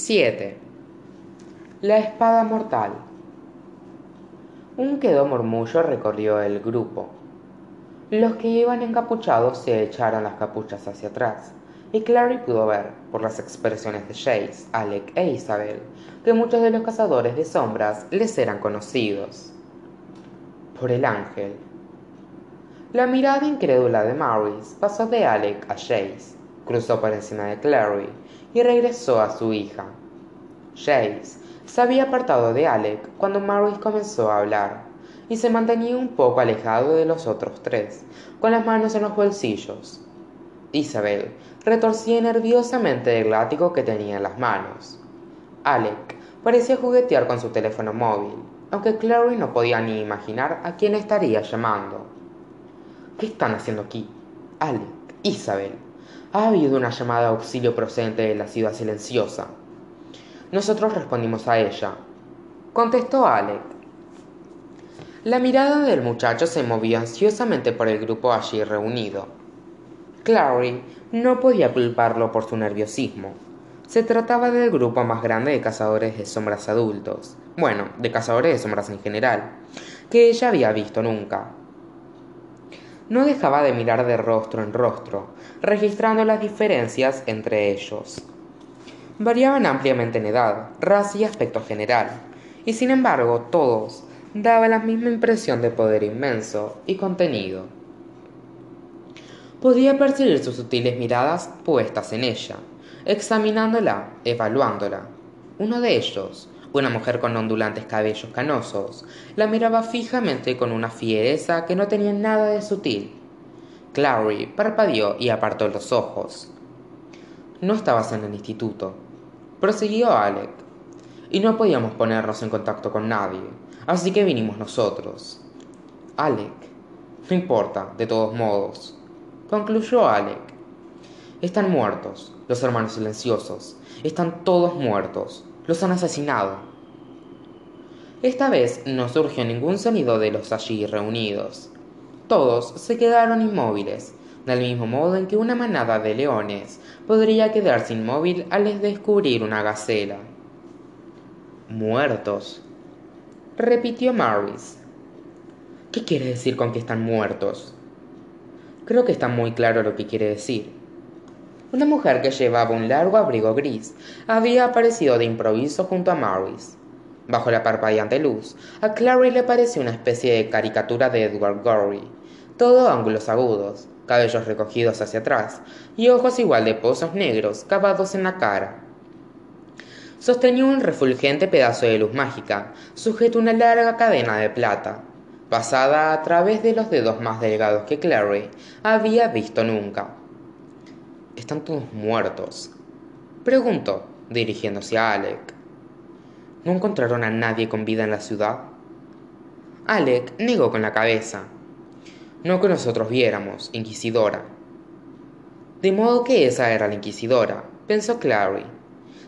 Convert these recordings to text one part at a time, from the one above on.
7. La espada mortal. Un quedo murmullo recorrió el grupo. Los que iban encapuchados se echaron las capuchas hacia atrás, y Clary pudo ver, por las expresiones de Chase, Alec e Isabel, que muchos de los cazadores de sombras les eran conocidos. Por el ángel. La mirada incrédula de Maurice pasó de Alec a Chase, cruzó por encima de Clary y regresó a su hija. Chase se había apartado de Alec cuando Maurice comenzó a hablar y se mantenía un poco alejado de los otros tres, con las manos en los bolsillos. Isabel retorcía nerviosamente el látigo que tenía en las manos. Alec parecía juguetear con su teléfono móvil, aunque Clary no podía ni imaginar a quién estaría llamando. ¿Qué están haciendo aquí? Alec, Isabel. Ha habido una llamada de auxilio procedente de la ciudad silenciosa. Nosotros respondimos a ella. Contestó Alec. La mirada del muchacho se movió ansiosamente por el grupo allí reunido. Clary no podía culparlo por su nerviosismo. Se trataba del grupo más grande de cazadores de sombras adultos, bueno, de cazadores de sombras en general, que ella había visto nunca. No dejaba de mirar de rostro en rostro, registrando las diferencias entre ellos variaban ampliamente en edad, raza y aspecto general, y sin embargo todos daban la misma impresión de poder inmenso y contenido. Podía percibir sus sutiles miradas puestas en ella, examinándola, evaluándola. Uno de ellos, una mujer con ondulantes cabellos canosos, la miraba fijamente con una fiereza que no tenía nada de sutil. Clary parpadeó y apartó los ojos. No estabas en el instituto, prosiguió Alec. Y no podíamos ponernos en contacto con nadie, así que vinimos nosotros. Alec. No importa, de todos modos. Concluyó Alec. Están muertos, los hermanos silenciosos. Están todos muertos. Los han asesinado. Esta vez no surgió ningún sonido de los allí reunidos. Todos se quedaron inmóviles, del mismo modo en que una manada de leones podría quedarse inmóvil al descubrir una gacela. Muertos, repitió Maris. ¿Qué quiere decir con que están muertos? Creo que está muy claro lo que quiere decir. Una mujer que llevaba un largo abrigo gris había aparecido de improviso junto a Maris. Bajo la parpadeante luz, a Clary le pareció una especie de caricatura de Edward Gorey, todo ángulos agudos, cabellos recogidos hacia atrás y ojos igual de pozos negros cavados en la cara. Sostenía un refulgente pedazo de luz mágica, sujeto a una larga cadena de plata, pasada a través de los dedos más delgados que Clary había visto nunca. ¿Están todos muertos? preguntó, dirigiéndose a Alec. ¿No encontraron a nadie con vida en la ciudad? Alec negó con la cabeza. No que nosotros viéramos, Inquisidora. De modo que esa era la Inquisidora, pensó Clary.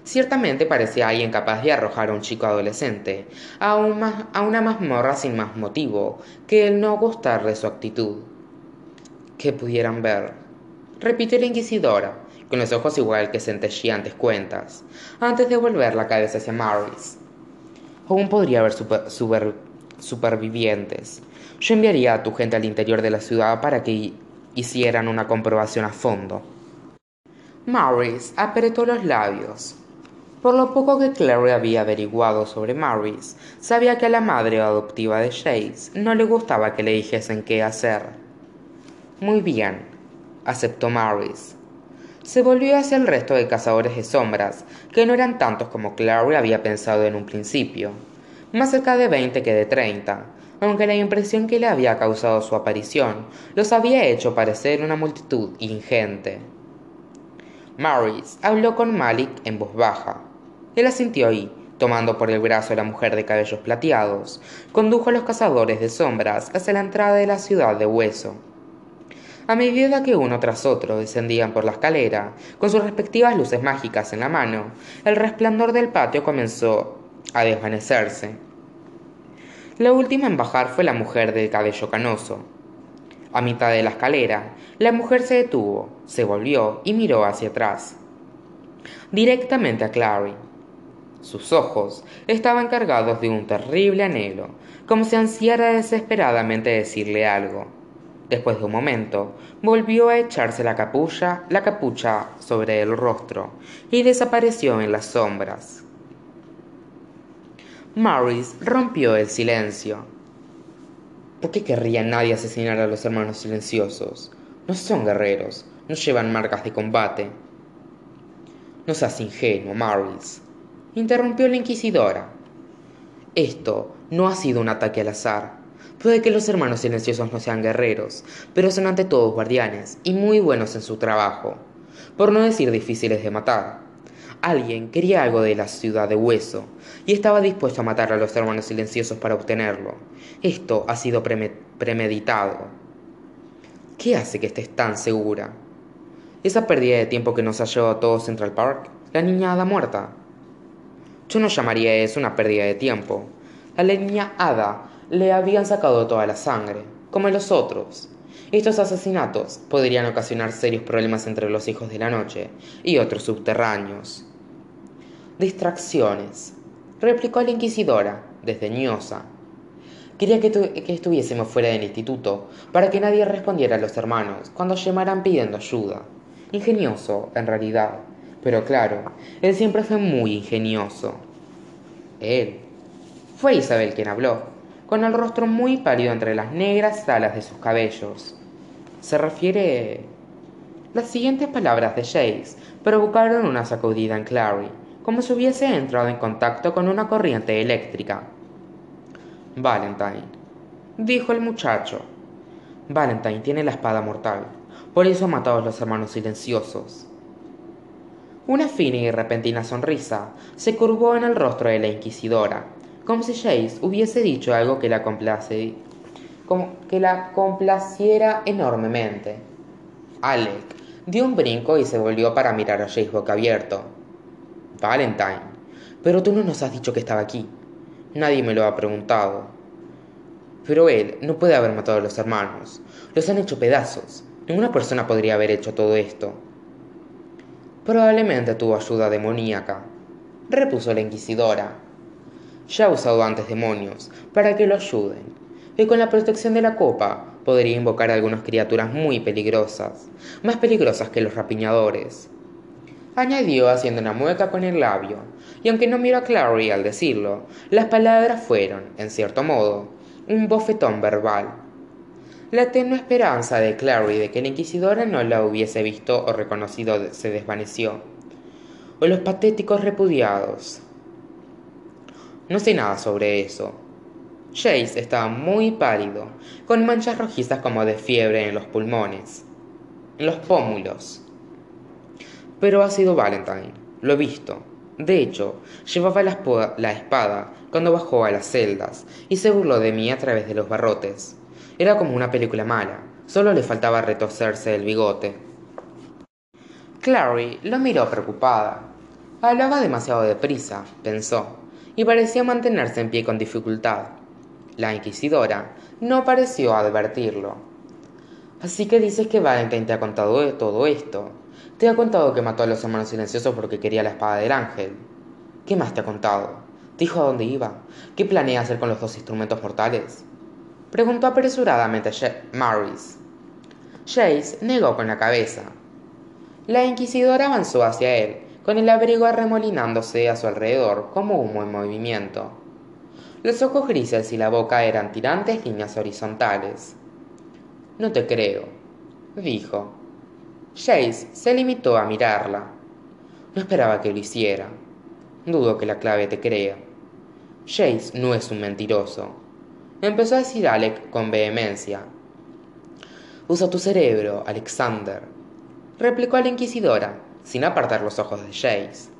Ciertamente parecía alguien capaz de arrojar a un chico adolescente a, a una mazmorra sin más motivo que el no gustarle su actitud. Que pudieran ver, repitió la Inquisidora, con los ojos igual que centelleantes cuentas, antes de volver la cabeza hacia Maris. Aún podría haber supervivientes, yo enviaría a tu gente al interior de la ciudad para que hicieran una comprobación a fondo. Maurice apretó los labios. Por lo poco que Clary había averiguado sobre Maurice, sabía que a la madre adoptiva de Chase no le gustaba que le dijesen qué hacer. Muy bien, aceptó Maurice. Se volvió hacia el resto de cazadores de sombras, que no eran tantos como Clary había pensado en un principio, más cerca de veinte que de treinta, aunque la impresión que le había causado su aparición los había hecho parecer una multitud ingente. Maurice habló con Malik en voz baja. Él asintió y, tomando por el brazo a la mujer de cabellos plateados, condujo a los cazadores de sombras hacia la entrada de la ciudad de Hueso. A medida que uno tras otro descendían por la escalera, con sus respectivas luces mágicas en la mano, el resplandor del patio comenzó a desvanecerse la última en bajar fue la mujer del cabello canoso. A mitad de la escalera, la mujer se detuvo, se volvió y miró hacia atrás. Directamente a Clary. Sus ojos estaban cargados de un terrible anhelo, como si ansiara desesperadamente decirle algo. Después de un momento, volvió a echarse la capucha, la capucha sobre el rostro y desapareció en las sombras. Maris rompió el silencio. ¿Por qué querría nadie asesinar a los hermanos silenciosos? No son guerreros, no llevan marcas de combate. No seas ingenuo, Maris, interrumpió la inquisidora. Esto no ha sido un ataque al azar. Puede que los hermanos silenciosos no sean guerreros, pero son ante todo guardianes y muy buenos en su trabajo, por no decir difíciles de matar. Alguien quería algo de la ciudad de hueso y estaba dispuesto a matar a los hermanos silenciosos para obtenerlo. Esto ha sido premeditado. ¿Qué hace que estés tan segura? Esa pérdida de tiempo que nos ha llevado a todos Central Park, la niña Ada muerta. Yo no llamaría eso una pérdida de tiempo. La niña Ada le habían sacado toda la sangre, como los otros. Estos asesinatos podrían ocasionar serios problemas entre los hijos de la noche y otros subterráneos. Distracciones, replicó la inquisidora, desdeñosa. Quería que, que, estuviésemos fuera del instituto, para que nadie respondiera a los hermanos cuando llamaran pidiendo ayuda. Ingenioso, en realidad. Pero claro, él siempre fue muy ingenioso. Él. Fue Isabel quien habló, con el rostro muy pálido entre las negras alas de sus cabellos. Se refiere... Las siguientes palabras de Jace provocaron una sacudida en Clary, como si hubiese entrado en contacto con una corriente eléctrica. Valentine, dijo el muchacho. Valentine tiene la espada mortal, por eso ha matado a los hermanos silenciosos. Una fina y repentina sonrisa se curvó en el rostro de la inquisidora, como si Jace hubiese dicho algo que la, que la complaciera enormemente. Alec dio un brinco y se volvió para mirar a Jace boca abierto. Valentine, pero tú no nos has dicho que estaba aquí. Nadie me lo ha preguntado. Pero él no puede haber matado a los hermanos. Los han hecho pedazos. Ninguna persona podría haber hecho todo esto. Probablemente tuvo ayuda demoníaca, repuso la inquisidora. Ya ha usado antes demonios para que lo ayuden, y con la protección de la copa podría invocar a algunas criaturas muy peligrosas, más peligrosas que los rapiñadores añadió haciendo una mueca con el labio, y aunque no miró a Clary al decirlo, las palabras fueron, en cierto modo, un bofetón verbal. La tenue esperanza de Clary de que la inquisidora no la hubiese visto o reconocido se desvaneció. O los patéticos repudiados. No sé nada sobre eso. Jace estaba muy pálido, con manchas rojizas como de fiebre en los pulmones, en los pómulos. Pero ha sido Valentine, lo he visto. De hecho, llevaba la, la espada cuando bajó a las celdas y se burló de mí a través de los barrotes. Era como una película mala, solo le faltaba retorcerse el bigote. Clary lo miró preocupada. Hablaba demasiado deprisa, pensó, y parecía mantenerse en pie con dificultad. La inquisidora no pareció advertirlo. Así que dices que Valentine te ha contado todo esto, te ha contado que mató a los hermanos silenciosos porque quería la espada del ángel. ¿Qué más te ha contado? ¿Dijo a dónde iba? ¿Qué planea hacer con los dos instrumentos mortales? Preguntó apresuradamente Maris. Jace negó con la cabeza. La inquisidora avanzó hacia él, con el abrigo arremolinándose a su alrededor como humo en movimiento. Los ojos grises y la boca eran tirantes líneas horizontales. No te creo, dijo. Jace se limitó a mirarla. No esperaba que lo hiciera. Dudo que la clave te crea. Jace no es un mentiroso. Empezó a decir Alec con vehemencia. Usa tu cerebro, Alexander, replicó la inquisidora, sin apartar los ojos de Jace.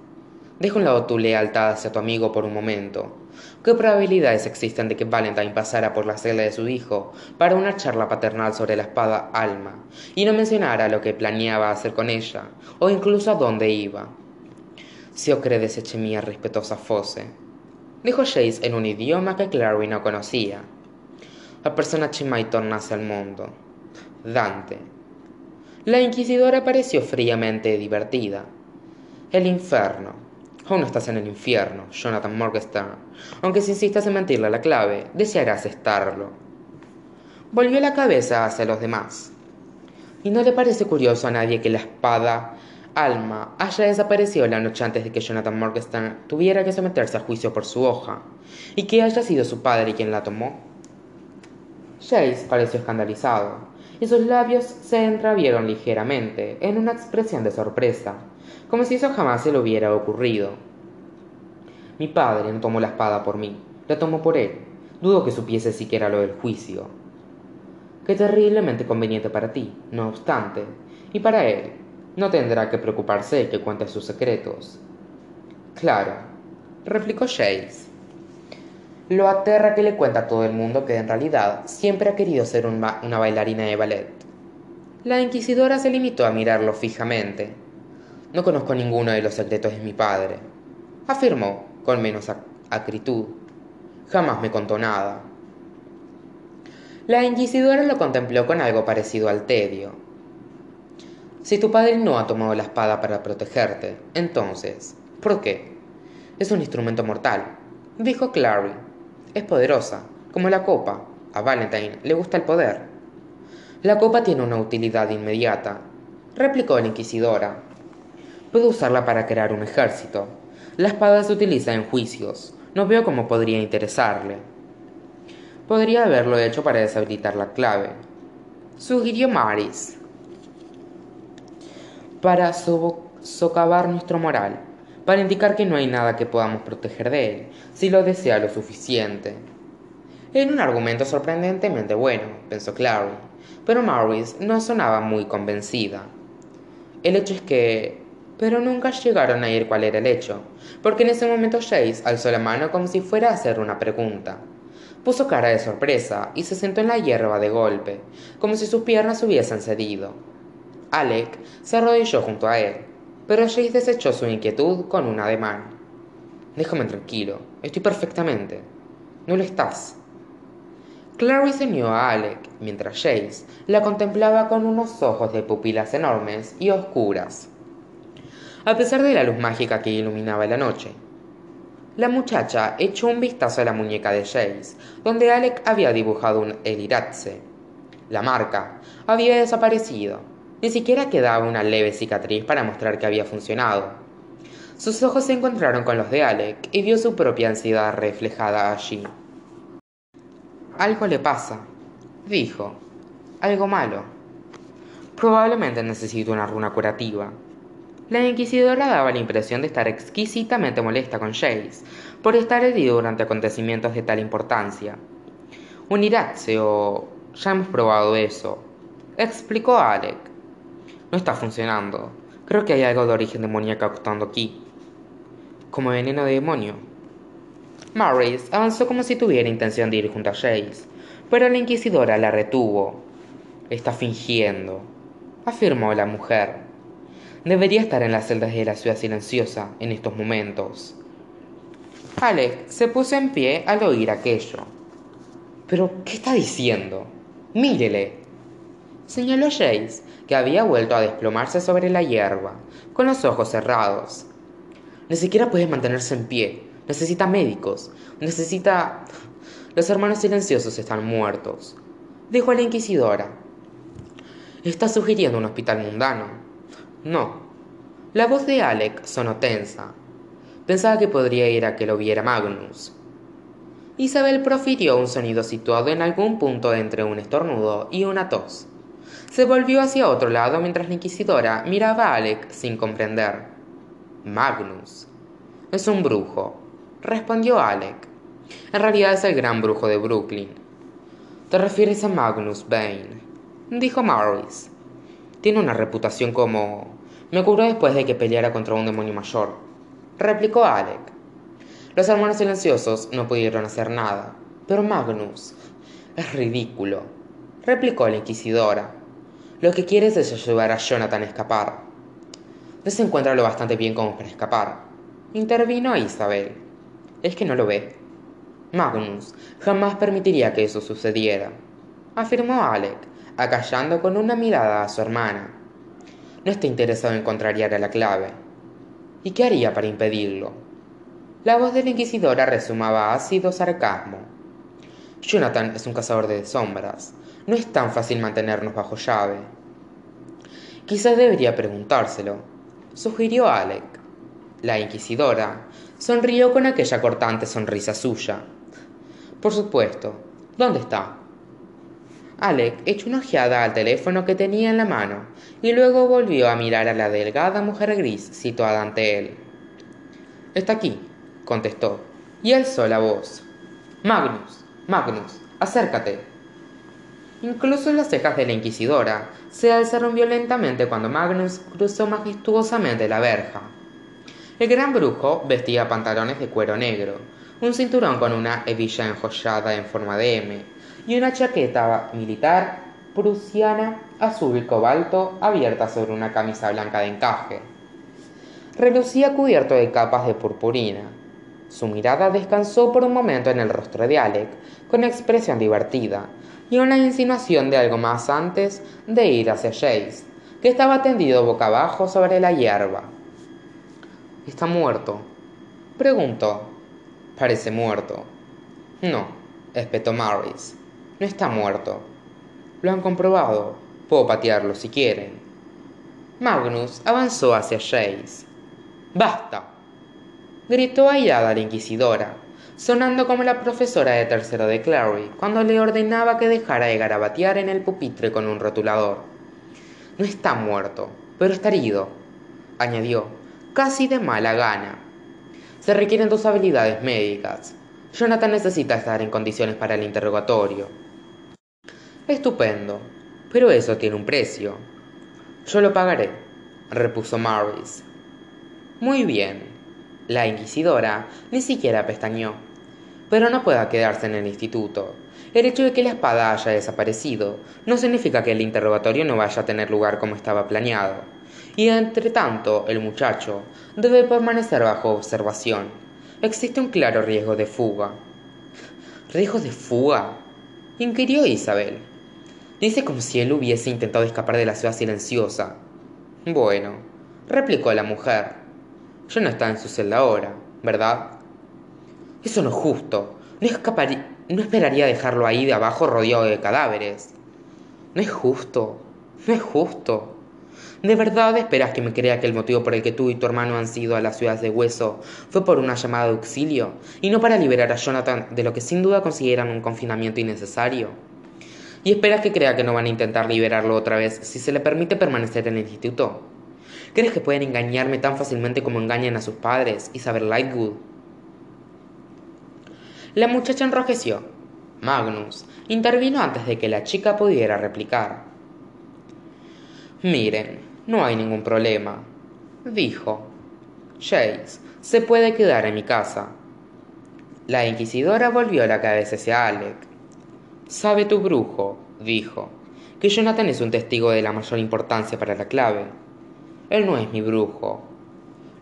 Deja un lado tu lealtad hacia tu amigo por un momento. ¿Qué probabilidades existen de que Valentine pasara por la celda de su hijo para una charla paternal sobre la espada Alma y no mencionara lo que planeaba hacer con ella o incluso a dónde iba? Si o credes mía respetuosa fose, dijo Jace en un idioma que Clary no conocía. La persona mai tornase al mundo. Dante. La inquisidora pareció fríamente divertida. El infierno Aún no estás en el infierno, Jonathan Morgenstern. Aunque si insistas en mentirle la clave, desearás estarlo. Volvió la cabeza hacia los demás. ¿Y no le parece curioso a nadie que la espada Alma haya desaparecido la noche antes de que Jonathan Morgenstern tuviera que someterse a juicio por su hoja, y que haya sido su padre quien la tomó? Jace pareció escandalizado, y sus labios se entreabrieron ligeramente en una expresión de sorpresa, como si eso jamás se le hubiera ocurrido. Mi padre no tomó la espada por mí, la tomó por él. Dudo que supiese siquiera lo del juicio. Qué terriblemente conveniente para ti, no obstante, y para él. No tendrá que preocuparse de que cuente sus secretos. Claro, replicó Jace. Lo aterra que le cuenta a todo el mundo que en realidad siempre ha querido ser una bailarina de ballet. La inquisidora se limitó a mirarlo fijamente, no conozco ninguno de los secretos de mi padre, afirmó con menos acritud. Jamás me contó nada. La inquisidora lo contempló con algo parecido al tedio. Si tu padre no ha tomado la espada para protegerte, entonces, ¿por qué? Es un instrumento mortal, dijo Clary. Es poderosa, como la copa. A Valentine le gusta el poder. La copa tiene una utilidad inmediata, replicó la inquisidora. Puedo usarla para crear un ejército. La espada se utiliza en juicios. No veo cómo podría interesarle. Podría haberlo hecho para deshabilitar la clave. Sugirió Maris. Para socavar nuestro moral. Para indicar que no hay nada que podamos proteger de él, si lo desea lo suficiente. Era un argumento sorprendentemente bueno, pensó Clary, pero Maris no sonaba muy convencida. El hecho es que pero nunca llegaron a oír cuál era el hecho, porque en ese momento Jace alzó la mano como si fuera a hacer una pregunta. Puso cara de sorpresa y se sentó en la hierba de golpe, como si sus piernas hubiesen cedido. Alec se arrodilló junto a él, pero Jace desechó su inquietud con un ademán. Déjame tranquilo, estoy perfectamente. No lo estás. Clary ceñó a Alec, mientras Jace la contemplaba con unos ojos de pupilas enormes y oscuras a pesar de la luz mágica que iluminaba la noche. La muchacha echó un vistazo a la muñeca de Jace, donde Alec había dibujado un Eliratze. La marca había desaparecido. Ni siquiera quedaba una leve cicatriz para mostrar que había funcionado. Sus ojos se encontraron con los de Alec y vio su propia ansiedad reflejada allí. Algo le pasa, dijo. Algo malo. Probablemente necesito una runa curativa. La inquisidora daba la impresión de estar exquisitamente molesta con Jace por estar herido durante acontecimientos de tal importancia. Unirátse o... ya hemos probado eso, explicó Alec. No está funcionando. Creo que hay algo de origen demoníaco actuando aquí. Como veneno de demonio. Maurice avanzó como si tuviera intención de ir junto a Jace, pero la inquisidora la retuvo. Está fingiendo, afirmó la mujer. Debería estar en las celdas de la ciudad silenciosa en estos momentos. Alec se puso en pie al oír aquello. ¿Pero qué está diciendo? Mírele. Señaló Jace, que había vuelto a desplomarse sobre la hierba, con los ojos cerrados. Ni siquiera puede mantenerse en pie. Necesita médicos. Necesita... Los hermanos silenciosos están muertos, dijo la inquisidora. Está sugiriendo un hospital mundano. No. La voz de Alec sonó tensa. Pensaba que podría ir a que lo viera Magnus. Isabel profirió un sonido situado en algún punto entre un estornudo y una tos. Se volvió hacia otro lado mientras la inquisidora miraba a Alec sin comprender. Magnus. Es un brujo, respondió Alec. En realidad es el gran brujo de Brooklyn. Te refieres a Magnus Bane, dijo Morris. Tiene una reputación como... Me curó después de que peleara contra un demonio mayor. Replicó Alec. Los hermanos silenciosos no pudieron hacer nada. Pero Magnus... Es ridículo. Replicó la inquisidora. Lo que quieres es ayudar a Jonathan a escapar. No se encuentra lo bastante bien como para escapar. Intervino Isabel. Es que no lo ve. Magnus jamás permitiría que eso sucediera, afirmó Alec, acallando con una mirada a su hermana. No está interesado en contrariar a la clave. ¿Y qué haría para impedirlo? La voz de la inquisidora resumaba ácido sarcasmo. Jonathan es un cazador de sombras. No es tan fácil mantenernos bajo llave. Quizás debería preguntárselo, sugirió Alec. La inquisidora sonrió con aquella cortante sonrisa suya. Por supuesto. ¿Dónde está? Alec echó una ojeada al teléfono que tenía en la mano y luego volvió a mirar a la delgada mujer gris situada ante él. Está aquí, contestó, y alzó la voz. Magnus, Magnus, acércate. Incluso las cejas de la inquisidora se alzaron violentamente cuando Magnus cruzó majestuosamente la verja. El gran brujo vestía pantalones de cuero negro, un cinturón con una hebilla enjollada en forma de M y una chaqueta militar prusiana azul cobalto abierta sobre una camisa blanca de encaje. Relucía cubierto de capas de purpurina. Su mirada descansó por un momento en el rostro de Alec, con expresión divertida, y una insinuación de algo más antes de ir hacia Jace, que estaba tendido boca abajo sobre la hierba. ¿Está muerto? preguntó. Parece muerto. No, espetó Maris. No está muerto. Lo han comprobado. Puedo patearlo si quieren. Magnus avanzó hacia Jace. ¡Basta! Gritó airada la inquisidora, sonando como la profesora de tercero de Clary cuando le ordenaba que dejara de garabatear en el pupitre con un rotulador. No está muerto, pero está herido, añadió, casi de mala gana. Se requieren dos habilidades médicas. Jonathan necesita estar en condiciones para el interrogatorio. Estupendo, pero eso tiene un precio. Yo lo pagaré, repuso Maris. Muy bien. La inquisidora ni siquiera pestañeó. Pero no pueda quedarse en el instituto. El hecho de que la espada haya desaparecido no significa que el interrogatorio no vaya a tener lugar como estaba planeado y entre tanto el muchacho debe permanecer bajo observación. Existe un claro riesgo de fuga. ¿Riesgo de fuga? inquirió Isabel. Dice como si él hubiese intentado escapar de la ciudad silenciosa. Bueno, replicó la mujer. Yo no está en su celda ahora, ¿verdad? Eso no es justo. No, no esperaría dejarlo ahí de abajo rodeado de cadáveres. No es justo. No es justo. ¿De verdad esperas que me crea que el motivo por el que tú y tu hermano han sido a las ciudades de hueso fue por una llamada de auxilio y no para liberar a Jonathan de lo que sin duda consideran un confinamiento innecesario? ¿Y esperas que crea que no van a intentar liberarlo otra vez si se le permite permanecer en el instituto? ¿Crees que pueden engañarme tan fácilmente como engañan a sus padres, Isabel Lightwood? La muchacha enrojeció. Magnus intervino antes de que la chica pudiera replicar. Miren, no hay ningún problema, dijo. Jace se puede quedar en mi casa. La inquisidora volvió la cabeza hacia Alec. Sabe tu brujo, dijo, que Jonathan es un testigo de la mayor importancia para la clave. Él no es mi brujo.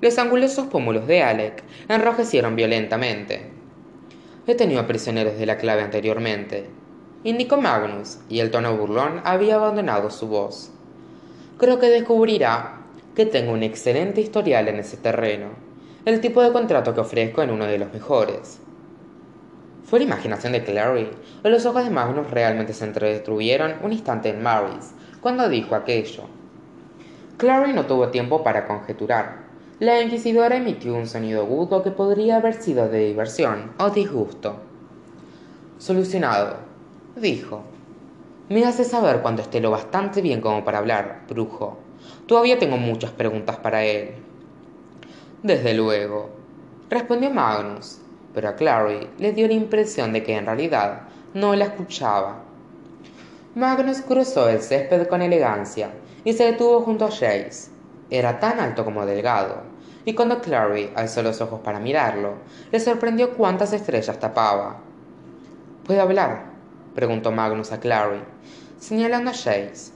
Los angulosos pómulos de Alec enrojecieron violentamente. He tenido prisioneros de la clave anteriormente, indicó Magnus, y el tono burlón había abandonado su voz creo que descubrirá que tengo un excelente historial en ese terreno, el tipo de contrato que ofrezco en uno de los mejores. ¿Fue la imaginación de Clary o los ojos de Magnus realmente se entretuvieron un instante en Maris cuando dijo aquello? Clary no tuvo tiempo para conjeturar. La inquisidora emitió un sonido agudo que podría haber sido de diversión o disgusto. Solucionado, dijo, me hace saber cuando esté lo bastante bien como para hablar, brujo. Todavía tengo muchas preguntas para él. Desde luego, respondió Magnus, pero a Clary le dio la impresión de que en realidad no la escuchaba. Magnus cruzó el césped con elegancia y se detuvo junto a Jace. Era tan alto como delgado, y cuando Clary alzó los ojos para mirarlo, le sorprendió cuántas estrellas tapaba. ¿Puede hablar? preguntó Magnus a Clary, señalando a Jace.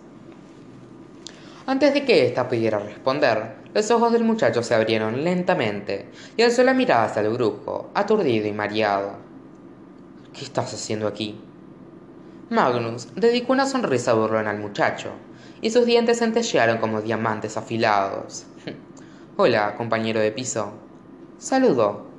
Antes de que ésta pudiera responder, los ojos del muchacho se abrieron lentamente y alzó la mirada hacia el brujo, aturdido y mareado. ¿Qué estás haciendo aquí? Magnus dedicó una sonrisa burlona al muchacho, y sus dientes centellearon como diamantes afilados. Hola, compañero de piso. Saludó,